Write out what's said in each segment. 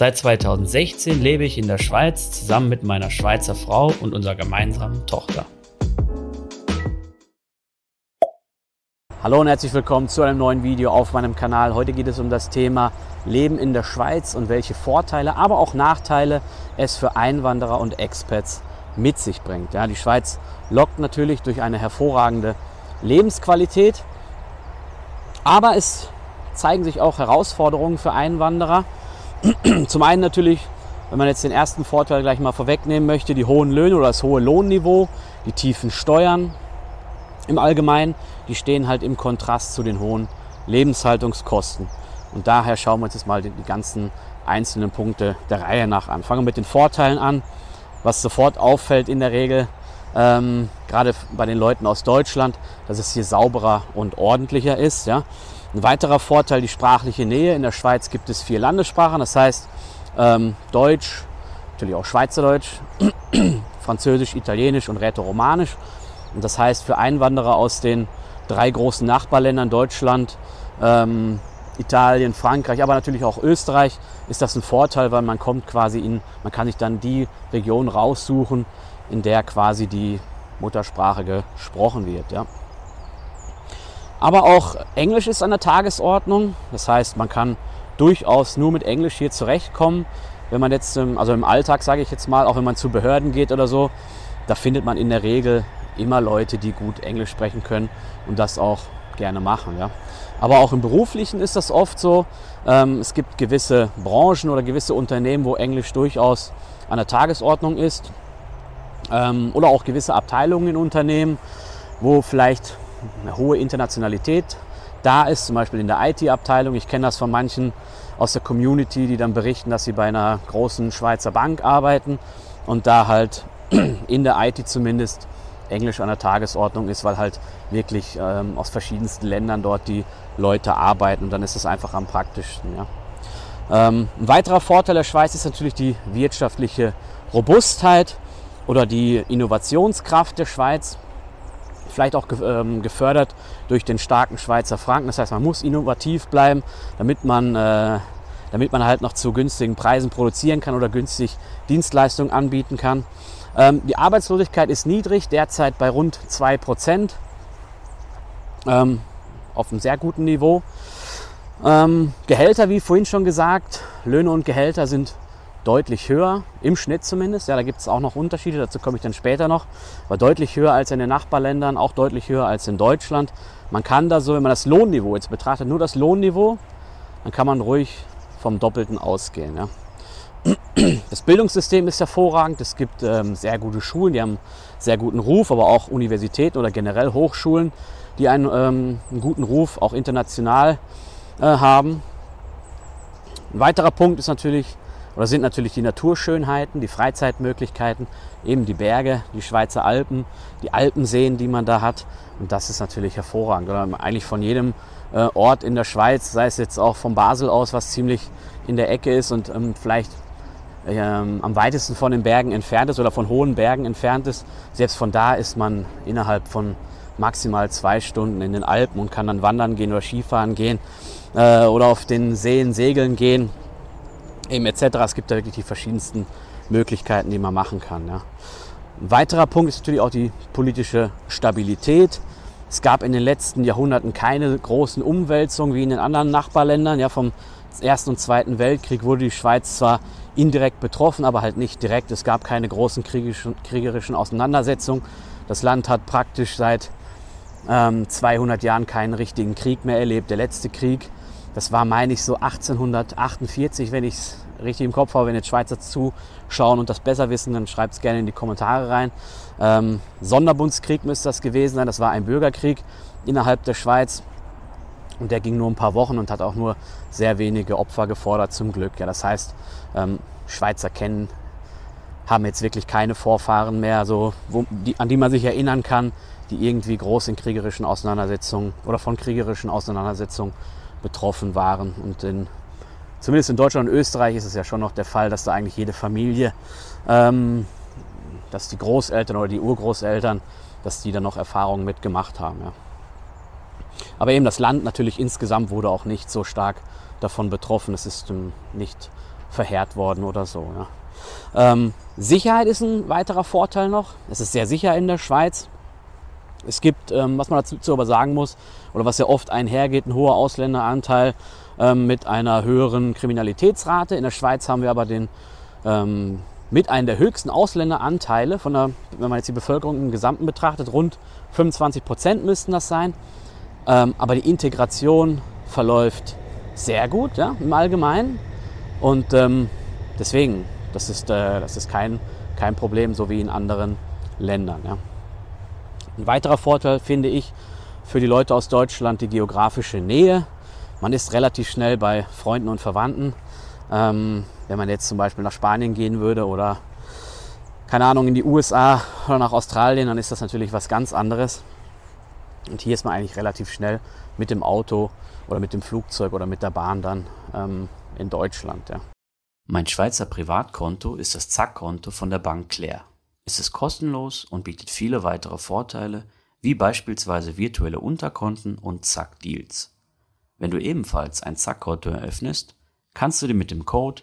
Seit 2016 lebe ich in der Schweiz zusammen mit meiner Schweizer Frau und unserer gemeinsamen Tochter. Hallo und herzlich willkommen zu einem neuen Video auf meinem Kanal. Heute geht es um das Thema Leben in der Schweiz und welche Vorteile, aber auch Nachteile es für Einwanderer und Expats mit sich bringt. Ja, die Schweiz lockt natürlich durch eine hervorragende Lebensqualität, aber es zeigen sich auch Herausforderungen für Einwanderer. Zum einen natürlich, wenn man jetzt den ersten Vorteil gleich mal vorwegnehmen möchte, die hohen Löhne oder das hohe Lohnniveau, die tiefen Steuern im Allgemeinen, die stehen halt im Kontrast zu den hohen Lebenshaltungskosten. Und daher schauen wir uns jetzt mal die, ganzen einzelnen Punkte der Reihe nach an. Fangen wir mit den Vorteilen an. Was sofort auffällt in der Regel, ähm, gerade bei den Leuten aus Deutschland, dass es hier sauberer und ordentlicher ist. Ja. Ein weiterer Vorteil, die sprachliche Nähe. In der Schweiz gibt es vier Landessprachen, das heißt ähm, Deutsch, natürlich auch Schweizerdeutsch, Französisch, Italienisch und Rätoromanisch. Und das heißt für Einwanderer aus den drei großen Nachbarländern Deutschland, ähm, Italien, Frankreich, aber natürlich auch Österreich, ist das ein Vorteil, weil man kommt quasi in, man kann sich dann die Region raussuchen, in der quasi die Muttersprache gesprochen wird. Ja. Aber auch Englisch ist an der Tagesordnung. Das heißt, man kann durchaus nur mit Englisch hier zurechtkommen. Wenn man jetzt, also im Alltag sage ich jetzt mal, auch wenn man zu Behörden geht oder so, da findet man in der Regel immer Leute, die gut Englisch sprechen können und das auch gerne machen. Ja. Aber auch im Beruflichen ist das oft so. Ähm, es gibt gewisse Branchen oder gewisse Unternehmen, wo Englisch durchaus an der Tagesordnung ist. Ähm, oder auch gewisse Abteilungen in Unternehmen, wo vielleicht eine hohe Internationalität da ist, zum Beispiel in der IT-Abteilung. Ich kenne das von manchen aus der Community, die dann berichten, dass sie bei einer großen Schweizer Bank arbeiten und da halt in der IT zumindest Englisch an der Tagesordnung ist, weil halt wirklich ähm, aus verschiedensten Ländern dort die Leute arbeiten und dann ist es einfach am praktischsten. Ja. Ähm, ein weiterer Vorteil der Schweiz ist natürlich die wirtschaftliche Robustheit oder die Innovationskraft der Schweiz vielleicht auch ähm, gefördert durch den starken Schweizer Franken. Das heißt, man muss innovativ bleiben, damit man, äh, damit man halt noch zu günstigen Preisen produzieren kann oder günstig Dienstleistungen anbieten kann. Ähm, die Arbeitslosigkeit ist niedrig, derzeit bei rund 2 Prozent, ähm, auf einem sehr guten Niveau. Ähm, Gehälter, wie vorhin schon gesagt, Löhne und Gehälter sind deutlich höher, im Schnitt zumindest. Ja, da gibt es auch noch Unterschiede, dazu komme ich dann später noch. Aber deutlich höher als in den Nachbarländern, auch deutlich höher als in Deutschland. Man kann da so, wenn man das Lohnniveau jetzt betrachtet, nur das Lohnniveau, dann kann man ruhig vom Doppelten ausgehen. Ja. Das Bildungssystem ist hervorragend. Es gibt ähm, sehr gute Schulen, die haben sehr guten Ruf, aber auch Universitäten oder generell Hochschulen, die einen, ähm, einen guten Ruf auch international äh, haben. Ein weiterer Punkt ist natürlich oder sind natürlich die Naturschönheiten, die Freizeitmöglichkeiten, eben die Berge, die Schweizer Alpen, die Alpenseen, die man da hat. Und das ist natürlich hervorragend. Oder eigentlich von jedem äh, Ort in der Schweiz, sei es jetzt auch von Basel aus, was ziemlich in der Ecke ist und ähm, vielleicht ähm, am weitesten von den Bergen entfernt ist oder von hohen Bergen entfernt ist. Selbst von da ist man innerhalb von maximal zwei Stunden in den Alpen und kann dann wandern gehen oder Skifahren gehen äh, oder auf den Seen segeln gehen eben etc. Es gibt da wirklich die verschiedensten Möglichkeiten, die man machen kann. Ja. Ein weiterer Punkt ist natürlich auch die politische Stabilität. Es gab in den letzten Jahrhunderten keine großen Umwälzungen wie in den anderen Nachbarländern. Ja, vom Ersten und Zweiten Weltkrieg wurde die Schweiz zwar indirekt betroffen, aber halt nicht direkt. Es gab keine großen kriegerischen, Auseinandersetzungen. Das Land hat praktisch seit ähm, 200 Jahren keinen richtigen Krieg mehr erlebt. Der letzte Krieg das war, meine ich, so 1848, wenn ich es richtig im Kopf habe. Wenn jetzt Schweizer zuschauen und das besser wissen, dann schreibt es gerne in die Kommentare rein. Ähm, Sonderbundskrieg müsste das gewesen sein. Das war ein Bürgerkrieg innerhalb der Schweiz. Und der ging nur ein paar Wochen und hat auch nur sehr wenige Opfer gefordert, zum Glück. Ja, das heißt, ähm, Schweizer kennen, haben jetzt wirklich keine Vorfahren mehr, so, wo, die, an die man sich erinnern kann, die irgendwie groß in kriegerischen Auseinandersetzungen oder von kriegerischen Auseinandersetzungen betroffen waren. Und in, zumindest in Deutschland und Österreich ist es ja schon noch der Fall, dass da eigentlich jede Familie, ähm, dass die Großeltern oder die Urgroßeltern, dass die dann noch Erfahrungen mitgemacht haben. Ja. Aber eben das Land natürlich insgesamt wurde auch nicht so stark davon betroffen. Es ist ähm, nicht verheert worden oder so. Ja. Ähm, Sicherheit ist ein weiterer Vorteil noch. Es ist sehr sicher in der Schweiz. Es gibt, ähm, was man dazu aber sagen muss, oder was ja oft einhergeht, ein hoher Ausländeranteil ähm, mit einer höheren Kriminalitätsrate. In der Schweiz haben wir aber den ähm, mit einem der höchsten Ausländeranteile, von der, wenn man jetzt die Bevölkerung im Gesamten betrachtet, rund 25 Prozent müssten das sein. Ähm, aber die Integration verläuft sehr gut ja, im Allgemeinen. Und ähm, deswegen, das ist, äh, das ist kein, kein Problem, so wie in anderen Ländern. Ja. Ein weiterer Vorteil finde ich für die Leute aus Deutschland die geografische Nähe. Man ist relativ schnell bei Freunden und Verwandten. Ähm, wenn man jetzt zum Beispiel nach Spanien gehen würde oder keine Ahnung in die USA oder nach Australien, dann ist das natürlich was ganz anderes. Und hier ist man eigentlich relativ schnell mit dem Auto oder mit dem Flugzeug oder mit der Bahn dann ähm, in Deutschland. Ja. Mein Schweizer Privatkonto ist das Zack-Konto von der Bank Claire. Es ist kostenlos und bietet viele weitere Vorteile, wie beispielsweise virtuelle Unterkonten und Zack-Deals. Wenn du ebenfalls ein Zack-Konto eröffnest, kannst du dir mit dem Code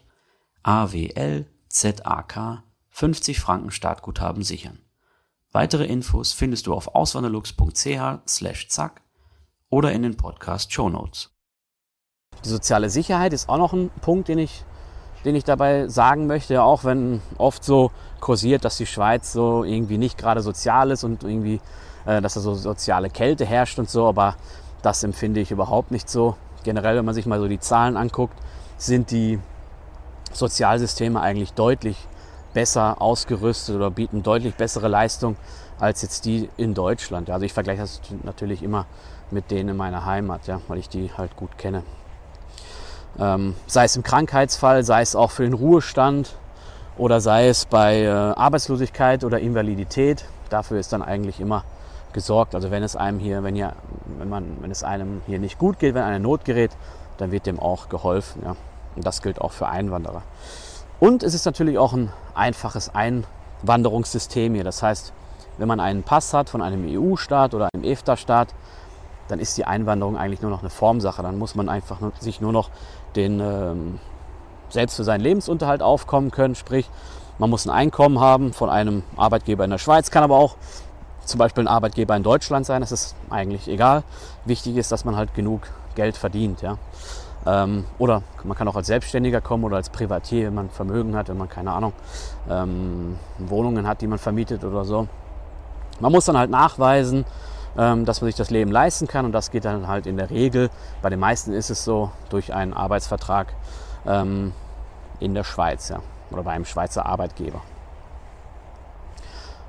AWLZAK 50 Franken Startguthaben sichern. Weitere Infos findest du auf auswanderlux.ch/zack oder in den Podcast Show Notes. Die soziale Sicherheit ist auch noch ein Punkt, den ich den ich dabei sagen möchte, auch wenn oft so kursiert, dass die Schweiz so irgendwie nicht gerade sozial ist und irgendwie, äh, dass da so soziale Kälte herrscht und so, aber das empfinde ich überhaupt nicht so. Generell, wenn man sich mal so die Zahlen anguckt, sind die Sozialsysteme eigentlich deutlich besser ausgerüstet oder bieten deutlich bessere Leistung als jetzt die in Deutschland. Also ich vergleiche das natürlich immer mit denen in meiner Heimat, ja, weil ich die halt gut kenne. Ähm, sei es im Krankheitsfall, sei es auch für den Ruhestand oder sei es bei äh, Arbeitslosigkeit oder Invalidität. Dafür ist dann eigentlich immer gesorgt. Also wenn es einem hier, wenn hier, wenn man, wenn es einem hier nicht gut geht, wenn eine Not gerät, dann wird dem auch geholfen. Ja. Und das gilt auch für Einwanderer. Und es ist natürlich auch ein einfaches Einwanderungssystem hier. Das heißt, wenn man einen Pass hat von einem EU-Staat oder einem EFTA-Staat, dann ist die Einwanderung eigentlich nur noch eine Formsache. Dann muss man einfach sich nur noch den ähm, selbst für seinen Lebensunterhalt aufkommen können. Sprich, man muss ein Einkommen haben von einem Arbeitgeber in der Schweiz, kann aber auch zum Beispiel ein Arbeitgeber in Deutschland sein. Das ist eigentlich egal. Wichtig ist, dass man halt genug Geld verdient. Ja. Ähm, oder man kann auch als Selbstständiger kommen oder als Privatier, wenn man Vermögen hat, wenn man keine Ahnung, ähm, Wohnungen hat, die man vermietet oder so. Man muss dann halt nachweisen, dass man sich das Leben leisten kann. Und das geht dann halt in der Regel, bei den meisten ist es so, durch einen Arbeitsvertrag ähm, in der Schweiz ja, oder bei einem Schweizer Arbeitgeber.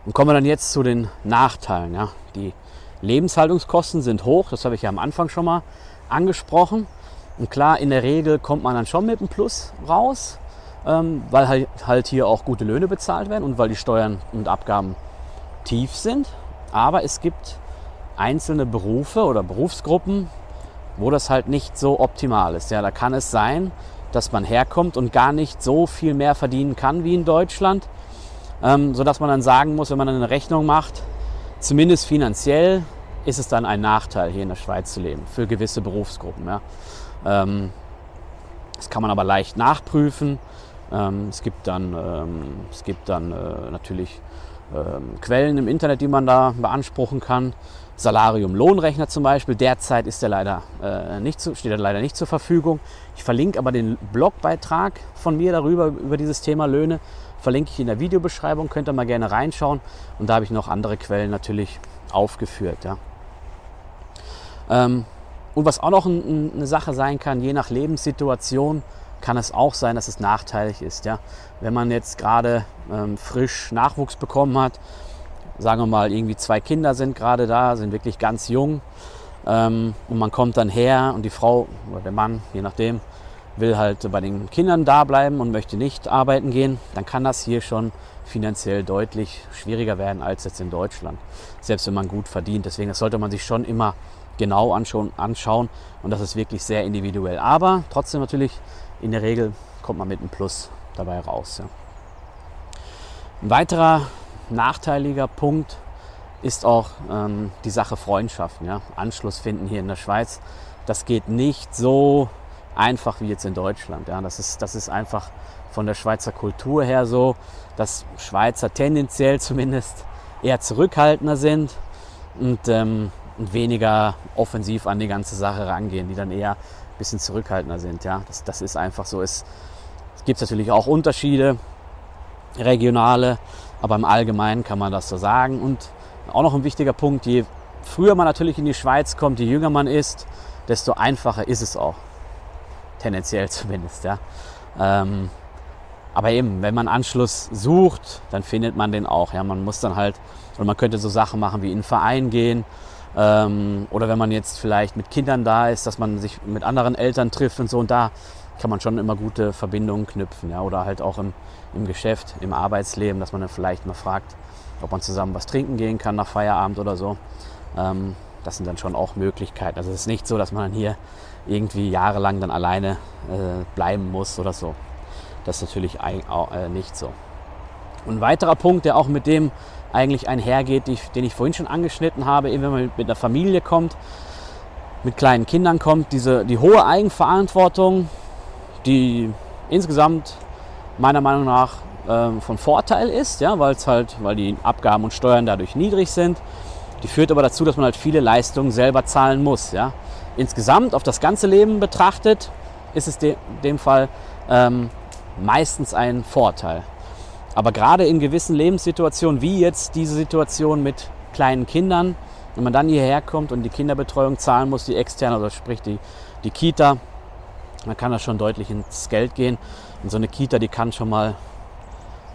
Und kommen wir dann jetzt zu den Nachteilen. Ja. Die Lebenshaltungskosten sind hoch, das habe ich ja am Anfang schon mal angesprochen. Und klar, in der Regel kommt man dann schon mit einem Plus raus, ähm, weil halt hier auch gute Löhne bezahlt werden und weil die Steuern und Abgaben tief sind. Aber es gibt einzelne Berufe oder Berufsgruppen, wo das halt nicht so optimal ist. Ja, da kann es sein, dass man herkommt und gar nicht so viel mehr verdienen kann wie in Deutschland, ähm, sodass man dann sagen muss, wenn man eine Rechnung macht, zumindest finanziell ist es dann ein Nachteil, hier in der Schweiz zu leben, für gewisse Berufsgruppen. Ja. Ähm, das kann man aber leicht nachprüfen. Ähm, es gibt dann, ähm, es gibt dann äh, natürlich ähm, Quellen im Internet, die man da beanspruchen kann. Salarium Lohnrechner zum Beispiel. Derzeit ist der leider, äh, nicht zu, steht er leider nicht zur Verfügung. Ich verlinke aber den Blogbeitrag von mir darüber, über dieses Thema Löhne, verlinke ich in der Videobeschreibung, könnt ihr mal gerne reinschauen. Und da habe ich noch andere Quellen natürlich aufgeführt. Ja. Ähm, und was auch noch ein, eine Sache sein kann, je nach Lebenssituation, kann es auch sein, dass es nachteilig ist. Ja. Wenn man jetzt gerade ähm, frisch Nachwuchs bekommen hat, sagen wir mal, irgendwie zwei Kinder sind gerade da, sind wirklich ganz jung. Ähm, und man kommt dann her und die Frau oder der Mann, je nachdem, will halt bei den Kindern da bleiben und möchte nicht arbeiten gehen, dann kann das hier schon finanziell deutlich schwieriger werden als jetzt in Deutschland, selbst wenn man gut verdient. Deswegen das sollte man sich schon immer genau anschauen, und das ist wirklich sehr individuell. Aber trotzdem natürlich in der Regel kommt man mit einem Plus dabei raus. Ja. Ein weiterer nachteiliger Punkt ist auch ähm, die Sache Freundschaften. Ja. Anschluss finden hier in der Schweiz, das geht nicht so einfach wie jetzt in Deutschland. Ja. Das, ist, das ist einfach von der Schweizer Kultur her so, dass Schweizer tendenziell zumindest eher zurückhaltender sind und, ähm, weniger offensiv an die ganze Sache rangehen, die dann eher ein bisschen zurückhaltender sind. Ja. Das, das ist einfach so. Es, es gibt natürlich auch Unterschiede, regionale, aber im Allgemeinen kann man das so sagen. Und auch noch ein wichtiger Punkt, je früher man natürlich in die Schweiz kommt, je jünger man ist, desto einfacher ist es auch. Tendenziell zumindest. Ja. Ähm, aber eben, wenn man Anschluss sucht, dann findet man den auch. Ja. Man muss dann halt, oder man könnte so Sachen machen wie in einen Verein gehen. Ähm, oder wenn man jetzt vielleicht mit Kindern da ist, dass man sich mit anderen Eltern trifft und so. Und da kann man schon immer gute Verbindungen knüpfen. Ja. Oder halt auch im, im Geschäft, im Arbeitsleben, dass man dann vielleicht mal fragt, ob man zusammen was trinken gehen kann nach Feierabend oder so. Ähm, das sind dann schon auch Möglichkeiten. Also es ist nicht so, dass man hier irgendwie jahrelang dann alleine äh, bleiben muss oder so. Das ist natürlich äh, nicht so. Und ein weiterer Punkt, der auch mit dem eigentlich einhergeht, den ich vorhin schon angeschnitten habe, eben wenn man mit einer Familie kommt, mit kleinen Kindern kommt, diese, die hohe Eigenverantwortung, die insgesamt meiner Meinung nach äh, von Vorteil ist, ja, weil halt, weil die Abgaben und Steuern dadurch niedrig sind. Die führt aber dazu, dass man halt viele Leistungen selber zahlen muss. Ja. Insgesamt auf das ganze Leben betrachtet ist es in dem Fall ähm, meistens ein Vorteil. Aber gerade in gewissen Lebenssituationen, wie jetzt diese Situation mit kleinen Kindern, wenn man dann hierher kommt und die Kinderbetreuung zahlen muss, die externe, also sprich die, die Kita, dann kann das schon deutlich ins Geld gehen. Und so eine Kita, die kann schon mal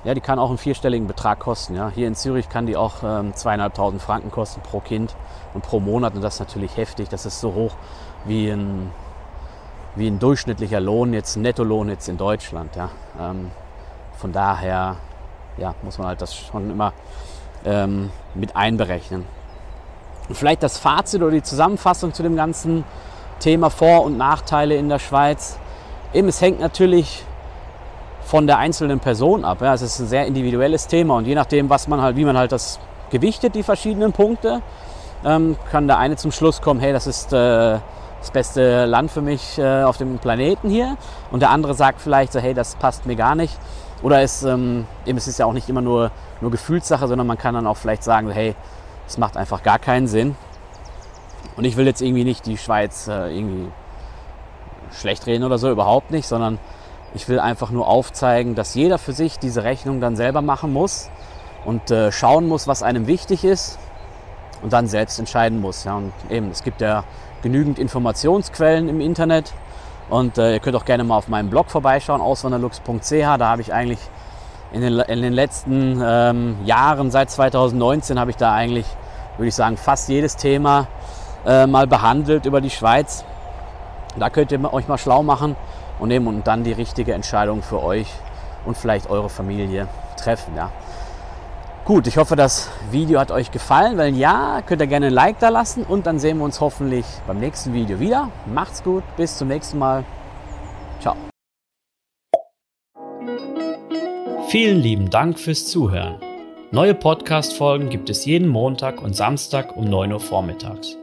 ja, die kann auch einen vierstelligen Betrag kosten. Ja. Hier in Zürich kann die auch ähm, zweieinhalbtausend Franken kosten pro Kind und pro Monat. Und das ist natürlich heftig. Das ist so hoch wie ein, wie ein durchschnittlicher Lohn, jetzt ein Nettolohn jetzt in Deutschland. Ja. Ähm, von daher ja, muss man halt das schon immer ähm, mit einberechnen. Und vielleicht das Fazit oder die Zusammenfassung zu dem ganzen Thema Vor- und Nachteile in der Schweiz. Eben, es hängt natürlich von der einzelnen Person ab. Ja. Es ist ein sehr individuelles Thema und je nachdem, was man halt, wie man halt das gewichtet, die verschiedenen Punkte, ähm, kann der eine zum Schluss kommen, hey, das ist äh, das beste Land für mich äh, auf dem Planeten hier. Und der andere sagt vielleicht so, hey, das passt mir gar nicht. Oder es, ähm, eben, es ist ja auch nicht immer nur, nur Gefühlssache, sondern man kann dann auch vielleicht sagen, hey, es macht einfach gar keinen Sinn. Und ich will jetzt irgendwie nicht die Schweiz äh, irgendwie schlecht reden oder so, überhaupt nicht, sondern ich will einfach nur aufzeigen, dass jeder für sich diese Rechnung dann selber machen muss und äh, schauen muss, was einem wichtig ist und dann selbst entscheiden muss. Ja. Und eben, es gibt ja genügend Informationsquellen im Internet und äh, ihr könnt auch gerne mal auf meinem Blog vorbeischauen, auswanderlux.ch. Da habe ich eigentlich in den, in den letzten ähm, Jahren, seit 2019, habe ich da eigentlich, würde ich sagen, fast jedes Thema äh, mal behandelt über die Schweiz. Da könnt ihr euch mal schlau machen und nehmen und dann die richtige Entscheidung für euch und vielleicht eure Familie treffen. Ja. Gut, ich hoffe, das Video hat euch gefallen. Wenn ja, könnt ihr gerne ein Like da lassen und dann sehen wir uns hoffentlich beim nächsten Video wieder. Macht's gut, bis zum nächsten Mal. Ciao. Vielen lieben Dank fürs Zuhören. Neue Podcast-Folgen gibt es jeden Montag und Samstag um 9 Uhr vormittags.